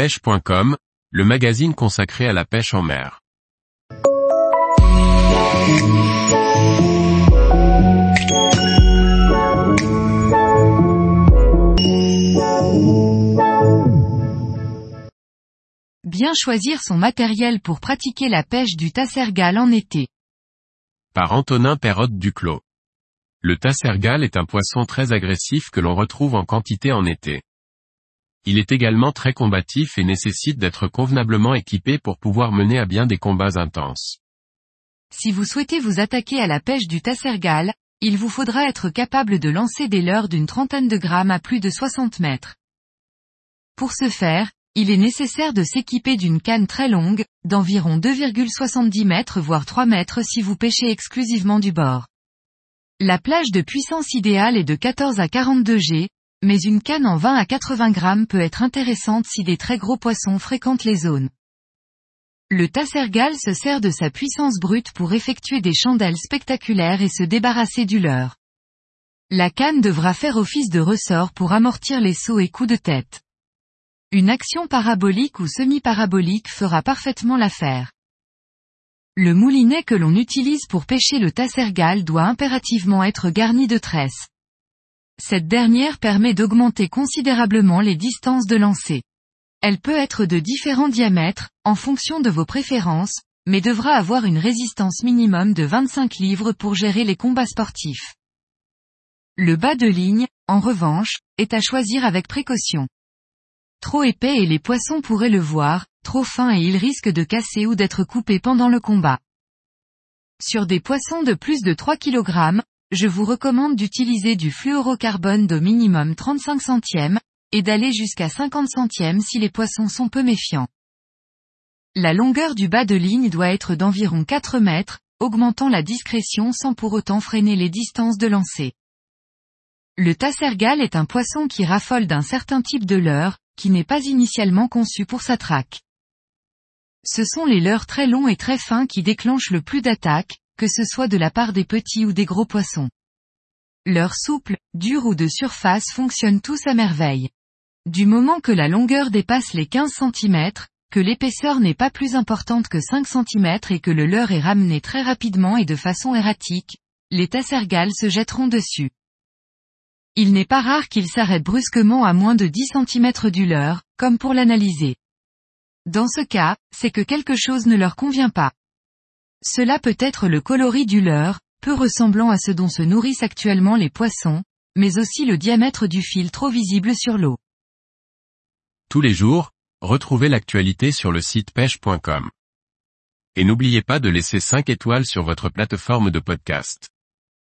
pêche.com, le magazine consacré à la pêche en mer. Bien choisir son matériel pour pratiquer la pêche du tassergal en été. Par Antonin Perrotte Duclos. Le tassergal est un poisson très agressif que l'on retrouve en quantité en été. Il est également très combatif et nécessite d'être convenablement équipé pour pouvoir mener à bien des combats intenses. Si vous souhaitez vous attaquer à la pêche du tassergal, il vous faudra être capable de lancer des leurres d'une trentaine de grammes à plus de 60 mètres. Pour ce faire, il est nécessaire de s'équiper d'une canne très longue, d'environ 2,70 mètres voire 3 mètres si vous pêchez exclusivement du bord. La plage de puissance idéale est de 14 à 42 G, mais une canne en 20 à 80 grammes peut être intéressante si des très gros poissons fréquentent les zones. Le tassergal se sert de sa puissance brute pour effectuer des chandelles spectaculaires et se débarrasser du leurre. La canne devra faire office de ressort pour amortir les sauts et coups de tête. Une action parabolique ou semi-parabolique fera parfaitement l'affaire. Le moulinet que l'on utilise pour pêcher le tassergal doit impérativement être garni de tresses. Cette dernière permet d'augmenter considérablement les distances de lancer. Elle peut être de différents diamètres, en fonction de vos préférences, mais devra avoir une résistance minimum de 25 livres pour gérer les combats sportifs. Le bas de ligne, en revanche, est à choisir avec précaution. Trop épais et les poissons pourraient le voir, trop fin et il risque de casser ou d'être coupé pendant le combat. Sur des poissons de plus de 3 kg, je vous recommande d'utiliser du fluorocarbone d'au minimum 35 centièmes, et d'aller jusqu'à 50 centièmes si les poissons sont peu méfiants. La longueur du bas de ligne doit être d'environ 4 mètres, augmentant la discrétion sans pour autant freiner les distances de lancer. Le tassergal est un poisson qui raffole d'un certain type de leurre, qui n'est pas initialement conçu pour sa traque. Ce sont les leurres très longs et très fins qui déclenchent le plus d'attaques, que ce soit de la part des petits ou des gros poissons. Leurs souples, durs ou de surface fonctionnent tous à merveille. Du moment que la longueur dépasse les 15 cm, que l'épaisseur n'est pas plus importante que 5 cm et que le leurre est ramené très rapidement et de façon erratique, les tassergales se jetteront dessus. Il n'est pas rare qu'il s'arrête brusquement à moins de 10 cm du leurre, comme pour l'analyser. Dans ce cas, c'est que quelque chose ne leur convient pas. Cela peut être le coloris du leurre, peu ressemblant à ce dont se nourrissent actuellement les poissons, mais aussi le diamètre du fil trop visible sur l'eau. Tous les jours, retrouvez l'actualité sur le site pêche.com. Et n'oubliez pas de laisser 5 étoiles sur votre plateforme de podcast.